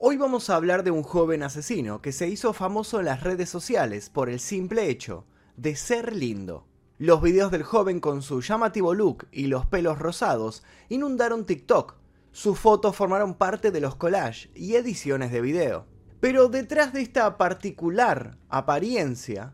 Hoy vamos a hablar de un joven asesino que se hizo famoso en las redes sociales por el simple hecho de ser lindo. Los videos del joven con su llamativo look y los pelos rosados inundaron TikTok. Sus fotos formaron parte de los collages y ediciones de video. Pero detrás de esta particular apariencia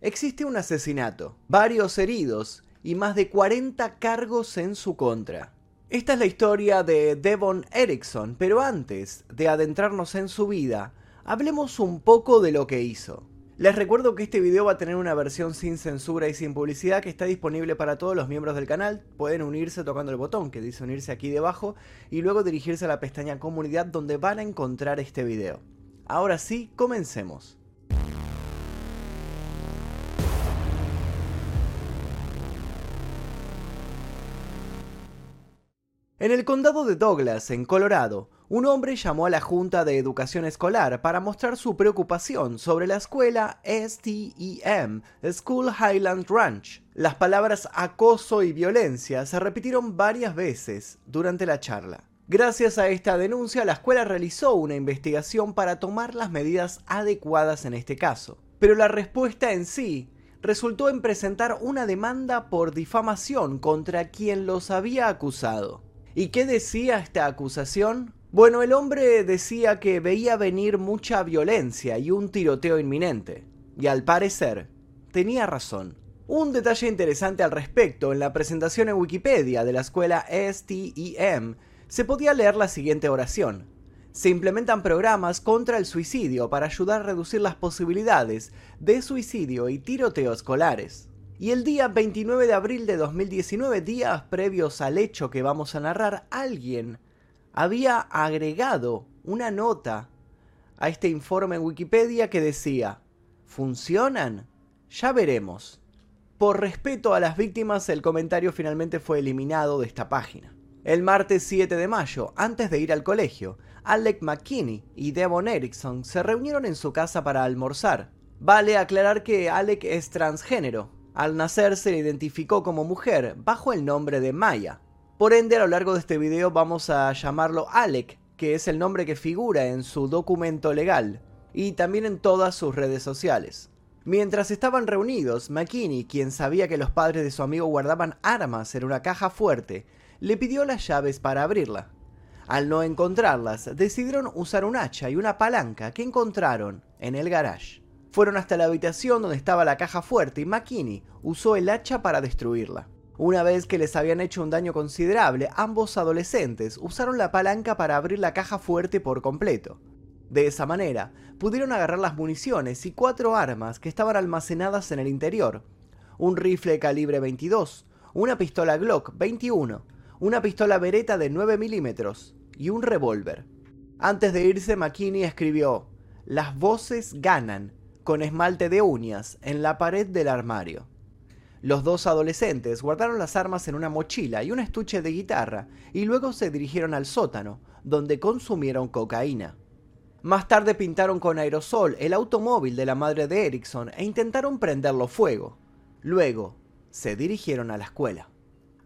existe un asesinato, varios heridos y más de 40 cargos en su contra. Esta es la historia de Devon Erickson, pero antes de adentrarnos en su vida, hablemos un poco de lo que hizo. Les recuerdo que este video va a tener una versión sin censura y sin publicidad que está disponible para todos los miembros del canal. Pueden unirse tocando el botón que dice unirse aquí debajo y luego dirigirse a la pestaña comunidad donde van a encontrar este video. Ahora sí, comencemos. En el condado de Douglas, en Colorado, un hombre llamó a la Junta de Educación Escolar para mostrar su preocupación sobre la escuela STEM, School Highland Ranch. Las palabras acoso y violencia se repitieron varias veces durante la charla. Gracias a esta denuncia, la escuela realizó una investigación para tomar las medidas adecuadas en este caso. Pero la respuesta en sí resultó en presentar una demanda por difamación contra quien los había acusado. ¿Y qué decía esta acusación? Bueno, el hombre decía que veía venir mucha violencia y un tiroteo inminente. Y al parecer, tenía razón. Un detalle interesante al respecto, en la presentación en Wikipedia de la escuela STEM, se podía leer la siguiente oración. Se implementan programas contra el suicidio para ayudar a reducir las posibilidades de suicidio y tiroteo escolares. Y el día 29 de abril de 2019, días previos al hecho que vamos a narrar, alguien había agregado una nota a este informe en Wikipedia que decía, ¿funcionan? Ya veremos. Por respeto a las víctimas, el comentario finalmente fue eliminado de esta página. El martes 7 de mayo, antes de ir al colegio, Alec McKinney y Devon Erickson se reunieron en su casa para almorzar. Vale aclarar que Alec es transgénero, al nacer se le identificó como mujer bajo el nombre de Maya. Por ende, a lo largo de este video vamos a llamarlo Alec, que es el nombre que figura en su documento legal y también en todas sus redes sociales. Mientras estaban reunidos, McKinney, quien sabía que los padres de su amigo guardaban armas en una caja fuerte, le pidió las llaves para abrirla. Al no encontrarlas, decidieron usar un hacha y una palanca que encontraron en el garage. Fueron hasta la habitación donde estaba la caja fuerte y McKinney usó el hacha para destruirla. Una vez que les habían hecho un daño considerable, ambos adolescentes usaron la palanca para abrir la caja fuerte por completo. De esa manera, pudieron agarrar las municiones y cuatro armas que estaban almacenadas en el interior. Un rifle calibre 22, una pistola Glock 21, una pistola Beretta de 9 milímetros y un revólver. Antes de irse, McKinney escribió, Las voces ganan con esmalte de uñas en la pared del armario. Los dos adolescentes guardaron las armas en una mochila y un estuche de guitarra y luego se dirigieron al sótano, donde consumieron cocaína. Más tarde pintaron con aerosol el automóvil de la madre de Erickson e intentaron prenderlo fuego. Luego, se dirigieron a la escuela.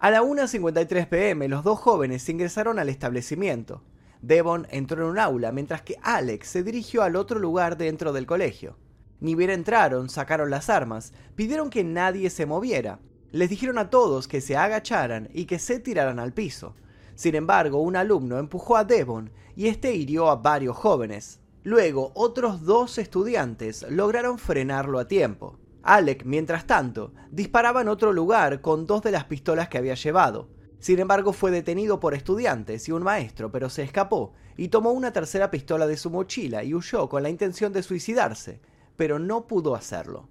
A la 1.53 pm los dos jóvenes ingresaron al establecimiento. Devon entró en un aula mientras que Alex se dirigió al otro lugar dentro del colegio. Ni bien entraron, sacaron las armas, pidieron que nadie se moviera. Les dijeron a todos que se agacharan y que se tiraran al piso. Sin embargo, un alumno empujó a Devon y este hirió a varios jóvenes. Luego, otros dos estudiantes lograron frenarlo a tiempo. Alec, mientras tanto, disparaba en otro lugar con dos de las pistolas que había llevado. Sin embargo, fue detenido por estudiantes y un maestro, pero se escapó y tomó una tercera pistola de su mochila y huyó con la intención de suicidarse, pero no pudo hacerlo.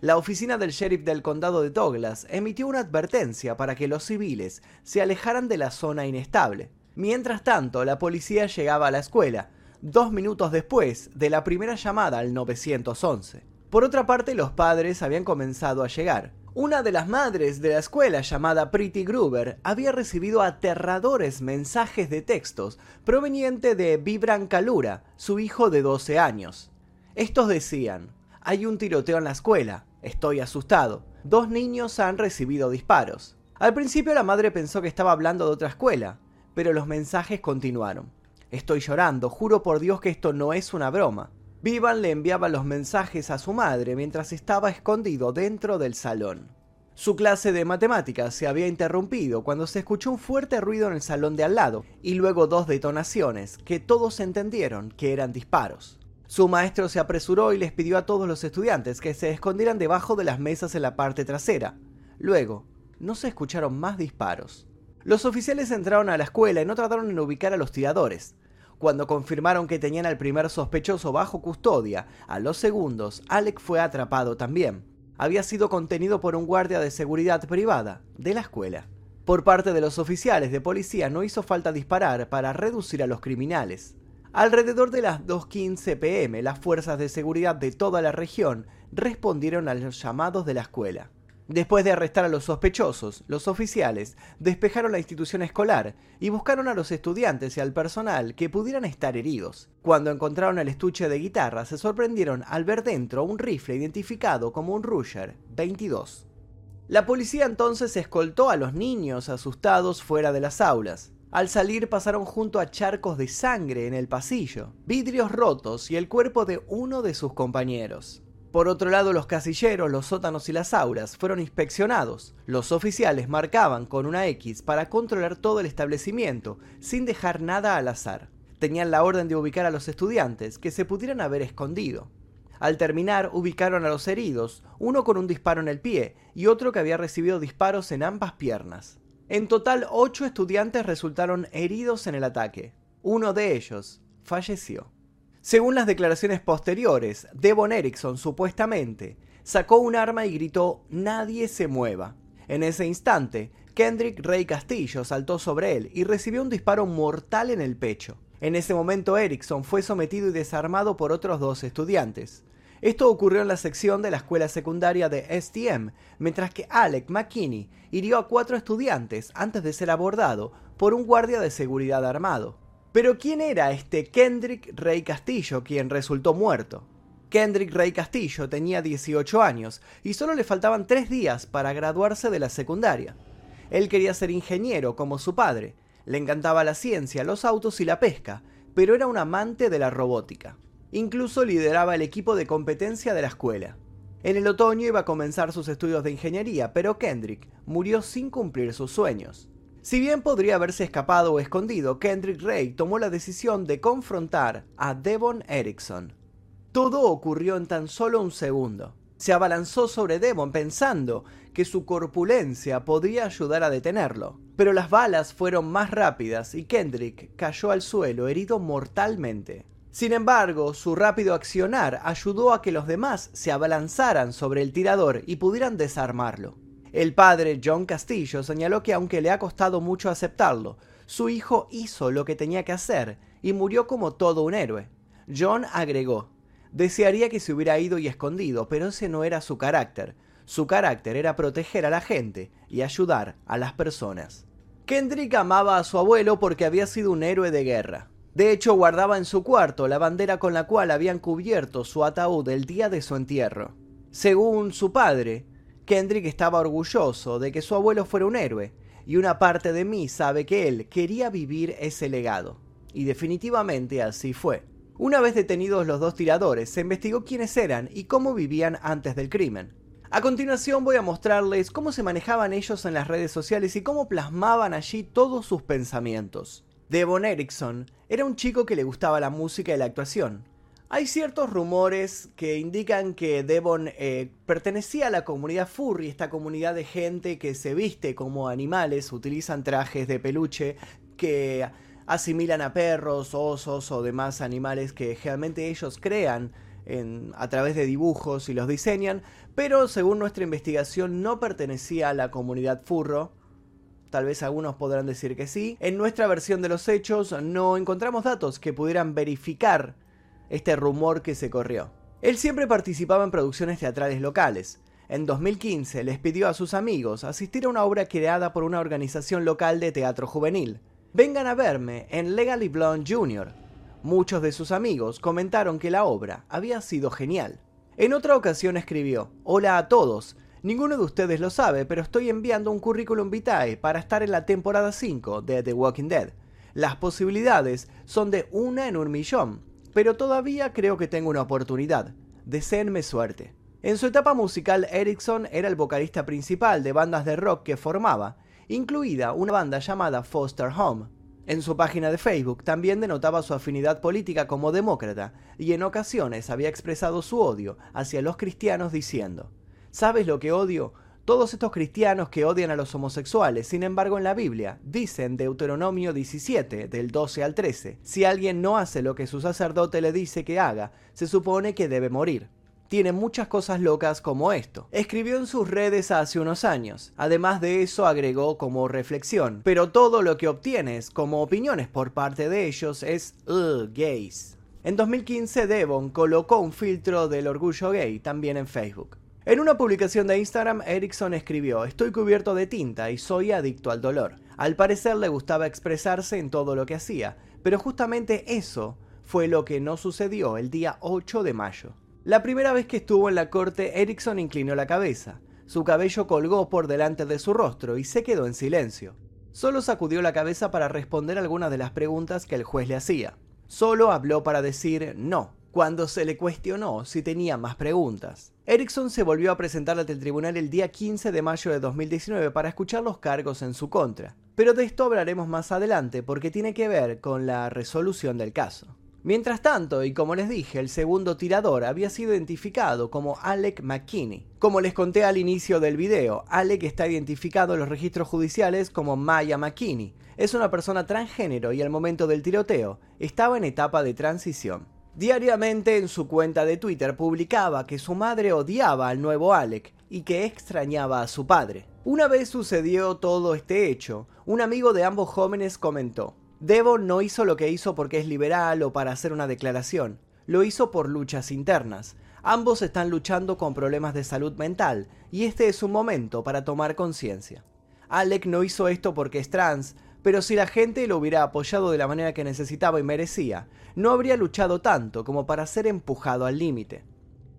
La oficina del sheriff del condado de Douglas emitió una advertencia para que los civiles se alejaran de la zona inestable. Mientras tanto, la policía llegaba a la escuela, dos minutos después de la primera llamada al 911. Por otra parte, los padres habían comenzado a llegar. Una de las madres de la escuela llamada Pretty Gruber había recibido aterradores mensajes de textos proveniente de Vibran Kalura, su hijo de 12 años. Estos decían, hay un tiroteo en la escuela, estoy asustado, dos niños han recibido disparos. Al principio la madre pensó que estaba hablando de otra escuela, pero los mensajes continuaron. Estoy llorando, juro por Dios que esto no es una broma. Vivan le enviaba los mensajes a su madre mientras estaba escondido dentro del salón. Su clase de matemáticas se había interrumpido cuando se escuchó un fuerte ruido en el salón de al lado y luego dos detonaciones que todos entendieron que eran disparos. Su maestro se apresuró y les pidió a todos los estudiantes que se escondieran debajo de las mesas en la parte trasera. Luego, no se escucharon más disparos. Los oficiales entraron a la escuela y no trataron en ubicar a los tiradores. Cuando confirmaron que tenían al primer sospechoso bajo custodia, a los segundos, Alec fue atrapado también. Había sido contenido por un guardia de seguridad privada de la escuela. Por parte de los oficiales de policía no hizo falta disparar para reducir a los criminales. Alrededor de las 2.15 pm, las fuerzas de seguridad de toda la región respondieron a los llamados de la escuela. Después de arrestar a los sospechosos, los oficiales despejaron la institución escolar y buscaron a los estudiantes y al personal que pudieran estar heridos. Cuando encontraron el estuche de guitarra, se sorprendieron al ver dentro un rifle identificado como un Ruger 22. La policía entonces escoltó a los niños asustados fuera de las aulas. Al salir pasaron junto a charcos de sangre en el pasillo, vidrios rotos y el cuerpo de uno de sus compañeros. Por otro lado, los casilleros, los sótanos y las aulas fueron inspeccionados. Los oficiales marcaban con una X para controlar todo el establecimiento, sin dejar nada al azar. Tenían la orden de ubicar a los estudiantes que se pudieran haber escondido. Al terminar, ubicaron a los heridos, uno con un disparo en el pie y otro que había recibido disparos en ambas piernas. En total, ocho estudiantes resultaron heridos en el ataque. Uno de ellos falleció. Según las declaraciones posteriores, Devon Erickson supuestamente sacó un arma y gritó Nadie se mueva. En ese instante, Kendrick Rey Castillo saltó sobre él y recibió un disparo mortal en el pecho. En ese momento Erickson fue sometido y desarmado por otros dos estudiantes. Esto ocurrió en la sección de la escuela secundaria de STM, mientras que Alec McKinney hirió a cuatro estudiantes antes de ser abordado por un guardia de seguridad armado. Pero ¿quién era este Kendrick Rey Castillo quien resultó muerto? Kendrick Rey Castillo tenía 18 años y solo le faltaban 3 días para graduarse de la secundaria. Él quería ser ingeniero como su padre, le encantaba la ciencia, los autos y la pesca, pero era un amante de la robótica. Incluso lideraba el equipo de competencia de la escuela. En el otoño iba a comenzar sus estudios de ingeniería, pero Kendrick murió sin cumplir sus sueños. Si bien podría haberse escapado o escondido, Kendrick Ray tomó la decisión de confrontar a Devon Erickson. Todo ocurrió en tan solo un segundo. Se abalanzó sobre Devon pensando que su corpulencia podría ayudar a detenerlo. Pero las balas fueron más rápidas y Kendrick cayó al suelo herido mortalmente. Sin embargo, su rápido accionar ayudó a que los demás se abalanzaran sobre el tirador y pudieran desarmarlo. El padre, John Castillo, señaló que aunque le ha costado mucho aceptarlo, su hijo hizo lo que tenía que hacer y murió como todo un héroe. John agregó, desearía que se hubiera ido y escondido, pero ese no era su carácter. Su carácter era proteger a la gente y ayudar a las personas. Kendrick amaba a su abuelo porque había sido un héroe de guerra. De hecho, guardaba en su cuarto la bandera con la cual habían cubierto su ataúd el día de su entierro. Según su padre, Kendrick estaba orgulloso de que su abuelo fuera un héroe, y una parte de mí sabe que él quería vivir ese legado. Y definitivamente así fue. Una vez detenidos los dos tiradores, se investigó quiénes eran y cómo vivían antes del crimen. A continuación voy a mostrarles cómo se manejaban ellos en las redes sociales y cómo plasmaban allí todos sus pensamientos. Devon Erickson era un chico que le gustaba la música y la actuación. Hay ciertos rumores que indican que Devon eh, pertenecía a la comunidad furry, esta comunidad de gente que se viste como animales, utilizan trajes de peluche que asimilan a perros, osos o demás animales que generalmente ellos crean a través de dibujos y los diseñan, pero según nuestra investigación no pertenecía a la comunidad furro. Tal vez algunos podrán decir que sí. En nuestra versión de los hechos no encontramos datos que pudieran verificar este rumor que se corrió. Él siempre participaba en producciones teatrales locales. En 2015 les pidió a sus amigos asistir a una obra creada por una organización local de teatro juvenil. Vengan a verme en Legally Blonde Jr. Muchos de sus amigos comentaron que la obra había sido genial. En otra ocasión escribió, Hola a todos, ninguno de ustedes lo sabe, pero estoy enviando un currículum vitae para estar en la temporada 5 de The Walking Dead. Las posibilidades son de una en un millón, pero todavía creo que tengo una oportunidad. Deseenme suerte. En su etapa musical, Erickson era el vocalista principal de bandas de rock que formaba, incluida una banda llamada Foster Home. En su página de Facebook también denotaba su afinidad política como demócrata y en ocasiones había expresado su odio hacia los cristianos diciendo, ¿Sabes lo que odio? Todos estos cristianos que odian a los homosexuales, sin embargo en la Biblia, dicen Deuteronomio 17, del 12 al 13, si alguien no hace lo que su sacerdote le dice que haga, se supone que debe morir. Tiene muchas cosas locas como esto. Escribió en sus redes hace unos años. Además de eso agregó como reflexión. Pero todo lo que obtienes como opiniones por parte de ellos es gays. En 2015 Devon colocó un filtro del orgullo gay también en Facebook. En una publicación de Instagram, Erickson escribió, estoy cubierto de tinta y soy adicto al dolor. Al parecer le gustaba expresarse en todo lo que hacía, pero justamente eso fue lo que no sucedió el día 8 de mayo. La primera vez que estuvo en la corte, Erickson inclinó la cabeza. Su cabello colgó por delante de su rostro y se quedó en silencio. Solo sacudió la cabeza para responder algunas de las preguntas que el juez le hacía. Solo habló para decir no, cuando se le cuestionó si tenía más preguntas. Erickson se volvió a presentar ante el tribunal el día 15 de mayo de 2019 para escuchar los cargos en su contra. Pero de esto hablaremos más adelante porque tiene que ver con la resolución del caso. Mientras tanto, y como les dije, el segundo tirador había sido identificado como Alec McKinney. Como les conté al inicio del video, Alec está identificado en los registros judiciales como Maya McKinney. Es una persona transgénero y al momento del tiroteo estaba en etapa de transición. Diariamente en su cuenta de Twitter publicaba que su madre odiaba al nuevo Alec y que extrañaba a su padre. Una vez sucedió todo este hecho, un amigo de ambos jóvenes comentó, Devon no hizo lo que hizo porque es liberal o para hacer una declaración, lo hizo por luchas internas. Ambos están luchando con problemas de salud mental y este es un momento para tomar conciencia. Alec no hizo esto porque es trans, pero si la gente lo hubiera apoyado de la manera que necesitaba y merecía, no habría luchado tanto como para ser empujado al límite.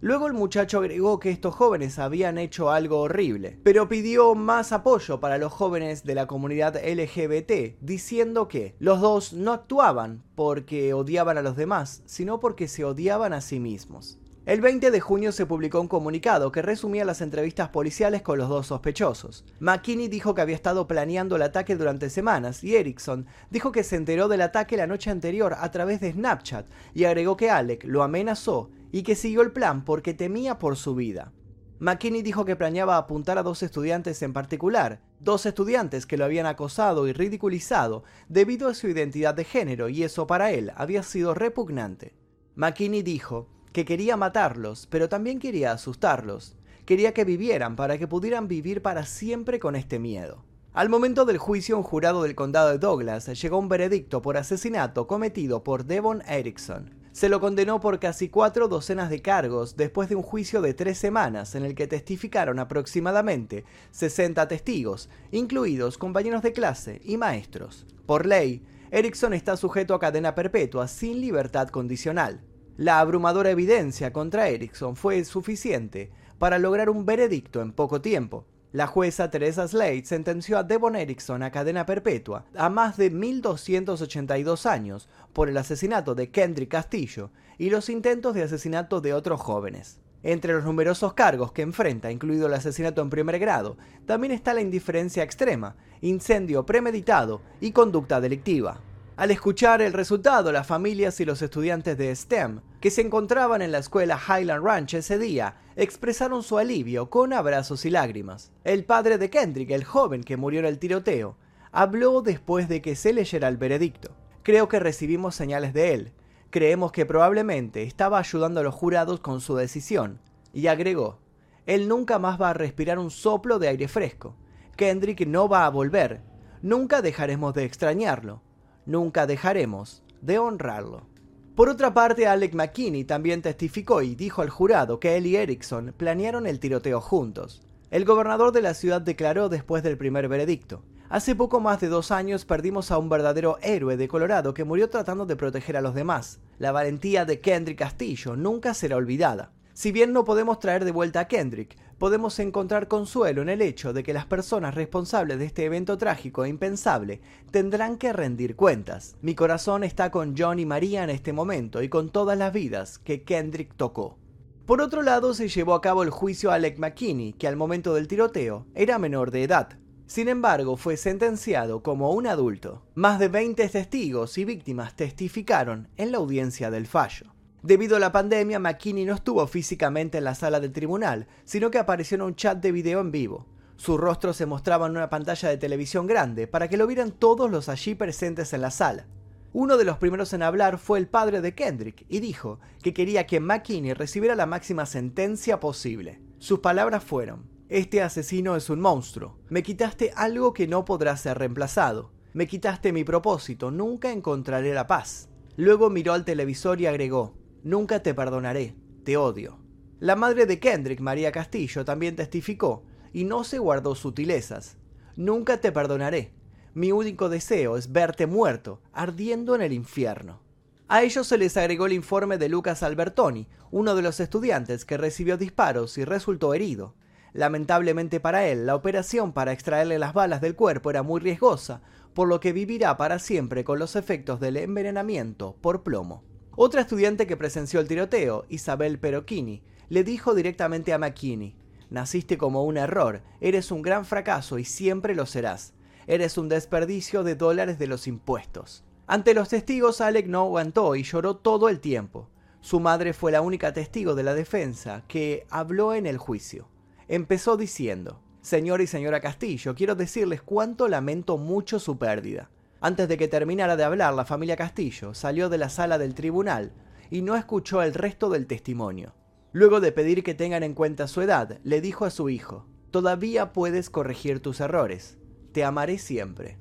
Luego el muchacho agregó que estos jóvenes habían hecho algo horrible, pero pidió más apoyo para los jóvenes de la comunidad LGBT, diciendo que los dos no actuaban porque odiaban a los demás, sino porque se odiaban a sí mismos. El 20 de junio se publicó un comunicado que resumía las entrevistas policiales con los dos sospechosos. McKinney dijo que había estado planeando el ataque durante semanas y Erickson dijo que se enteró del ataque la noche anterior a través de Snapchat y agregó que Alec lo amenazó y que siguió el plan porque temía por su vida. McKinney dijo que planeaba apuntar a dos estudiantes en particular, dos estudiantes que lo habían acosado y ridiculizado debido a su identidad de género y eso para él había sido repugnante. McKinney dijo que quería matarlos, pero también quería asustarlos. Quería que vivieran para que pudieran vivir para siempre con este miedo. Al momento del juicio, un jurado del condado de Douglas llegó a un veredicto por asesinato cometido por Devon Erickson. Se lo condenó por casi cuatro docenas de cargos después de un juicio de tres semanas en el que testificaron aproximadamente 60 testigos, incluidos compañeros de clase y maestros. Por ley, Erickson está sujeto a cadena perpetua sin libertad condicional. La abrumadora evidencia contra Erickson fue suficiente para lograr un veredicto en poco tiempo. La jueza Teresa Slade sentenció a Devon Erickson a cadena perpetua a más de 1.282 años por el asesinato de Kendrick Castillo y los intentos de asesinato de otros jóvenes. Entre los numerosos cargos que enfrenta, incluido el asesinato en primer grado, también está la indiferencia extrema, incendio premeditado y conducta delictiva. Al escuchar el resultado, las familias y los estudiantes de STEM que se encontraban en la escuela Highland Ranch ese día expresaron su alivio con abrazos y lágrimas. El padre de Kendrick, el joven que murió en el tiroteo, habló después de que se leyera el veredicto. Creo que recibimos señales de él. Creemos que probablemente estaba ayudando a los jurados con su decisión. Y agregó, él nunca más va a respirar un soplo de aire fresco. Kendrick no va a volver. Nunca dejaremos de extrañarlo nunca dejaremos de honrarlo. Por otra parte, Alec McKinney también testificó y dijo al jurado que él y Erickson planearon el tiroteo juntos. El gobernador de la ciudad declaró después del primer veredicto. Hace poco más de dos años perdimos a un verdadero héroe de Colorado que murió tratando de proteger a los demás. La valentía de Kendrick Castillo nunca será olvidada. Si bien no podemos traer de vuelta a Kendrick, podemos encontrar consuelo en el hecho de que las personas responsables de este evento trágico e impensable tendrán que rendir cuentas. Mi corazón está con John y María en este momento y con todas las vidas que Kendrick tocó. Por otro lado, se llevó a cabo el juicio a Alec McKinney, que al momento del tiroteo era menor de edad. Sin embargo, fue sentenciado como un adulto. Más de 20 testigos y víctimas testificaron en la audiencia del fallo. Debido a la pandemia, McKinney no estuvo físicamente en la sala del tribunal, sino que apareció en un chat de video en vivo. Su rostro se mostraba en una pantalla de televisión grande para que lo vieran todos los allí presentes en la sala. Uno de los primeros en hablar fue el padre de Kendrick y dijo que quería que McKinney recibiera la máxima sentencia posible. Sus palabras fueron, este asesino es un monstruo. Me quitaste algo que no podrá ser reemplazado. Me quitaste mi propósito, nunca encontraré la paz. Luego miró al televisor y agregó, Nunca te perdonaré, te odio. La madre de Kendrick, María Castillo, también testificó y no se guardó sutilezas. Nunca te perdonaré. Mi único deseo es verte muerto, ardiendo en el infierno. A ellos se les agregó el informe de Lucas Albertoni, uno de los estudiantes que recibió disparos y resultó herido. Lamentablemente para él, la operación para extraerle las balas del cuerpo era muy riesgosa, por lo que vivirá para siempre con los efectos del envenenamiento por plomo. Otra estudiante que presenció el tiroteo, Isabel Perocchini, le dijo directamente a McKinney, naciste como un error, eres un gran fracaso y siempre lo serás. Eres un desperdicio de dólares de los impuestos. Ante los testigos, Alec no aguantó y lloró todo el tiempo. Su madre fue la única testigo de la defensa que habló en el juicio. Empezó diciendo, Señor y señora Castillo, quiero decirles cuánto lamento mucho su pérdida. Antes de que terminara de hablar, la familia Castillo salió de la sala del tribunal y no escuchó el resto del testimonio. Luego de pedir que tengan en cuenta su edad, le dijo a su hijo, Todavía puedes corregir tus errores. Te amaré siempre.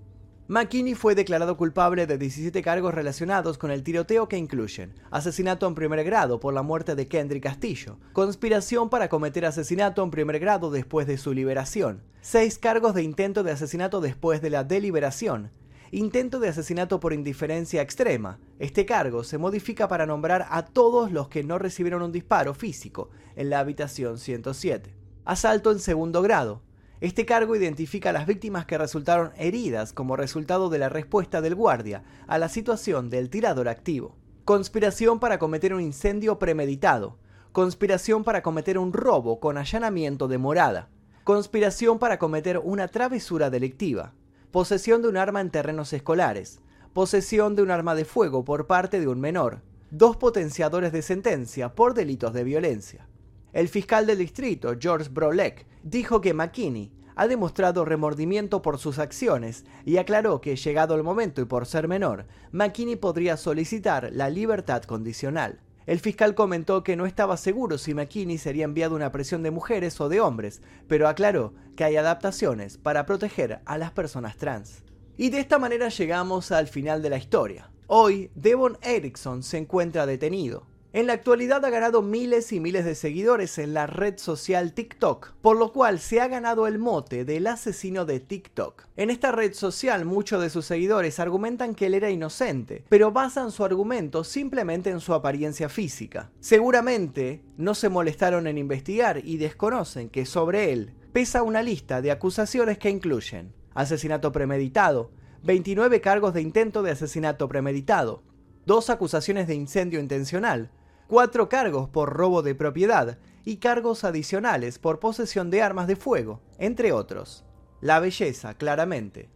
McKinney fue declarado culpable de 17 cargos relacionados con el tiroteo que incluyen asesinato en primer grado por la muerte de Kendrick Castillo, conspiración para cometer asesinato en primer grado después de su liberación, 6 cargos de intento de asesinato después de la deliberación, intento de asesinato por indiferencia extrema. Este cargo se modifica para nombrar a todos los que no recibieron un disparo físico en la habitación 107. Asalto en segundo grado. Este cargo identifica a las víctimas que resultaron heridas como resultado de la respuesta del guardia a la situación del tirador activo. Conspiración para cometer un incendio premeditado. Conspiración para cometer un robo con allanamiento de morada. Conspiración para cometer una travesura delictiva posesión de un arma en terrenos escolares, posesión de un arma de fuego por parte de un menor, dos potenciadores de sentencia por delitos de violencia. El fiscal del distrito, George Brolek, dijo que McKinney ha demostrado remordimiento por sus acciones y aclaró que, llegado el momento y por ser menor, McKinney podría solicitar la libertad condicional. El fiscal comentó que no estaba seguro si McKinney sería enviado a una prisión de mujeres o de hombres, pero aclaró que hay adaptaciones para proteger a las personas trans. Y de esta manera llegamos al final de la historia. Hoy, Devon Erickson se encuentra detenido. En la actualidad ha ganado miles y miles de seguidores en la red social TikTok, por lo cual se ha ganado el mote del asesino de TikTok. En esta red social muchos de sus seguidores argumentan que él era inocente, pero basan su argumento simplemente en su apariencia física. Seguramente no se molestaron en investigar y desconocen que sobre él pesa una lista de acusaciones que incluyen asesinato premeditado, 29 cargos de intento de asesinato premeditado, dos acusaciones de incendio intencional, cuatro cargos por robo de propiedad y cargos adicionales por posesión de armas de fuego, entre otros. La belleza, claramente,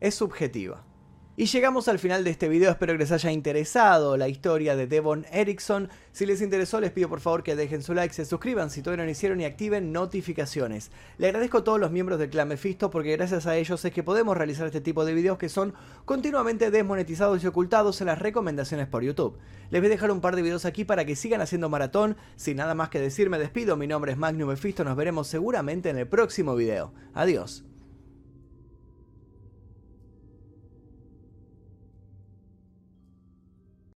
es subjetiva. Y llegamos al final de este video, espero que les haya interesado la historia de Devon Erickson. Si les interesó les pido por favor que dejen su like, se suscriban si todavía no lo hicieron y activen notificaciones. Le agradezco a todos los miembros del clan Mephisto porque gracias a ellos es que podemos realizar este tipo de videos que son continuamente desmonetizados y ocultados en las recomendaciones por YouTube. Les voy a dejar un par de videos aquí para que sigan haciendo maratón. Sin nada más que decir me despido, mi nombre es Magnum Mephisto, nos veremos seguramente en el próximo video. Adiós.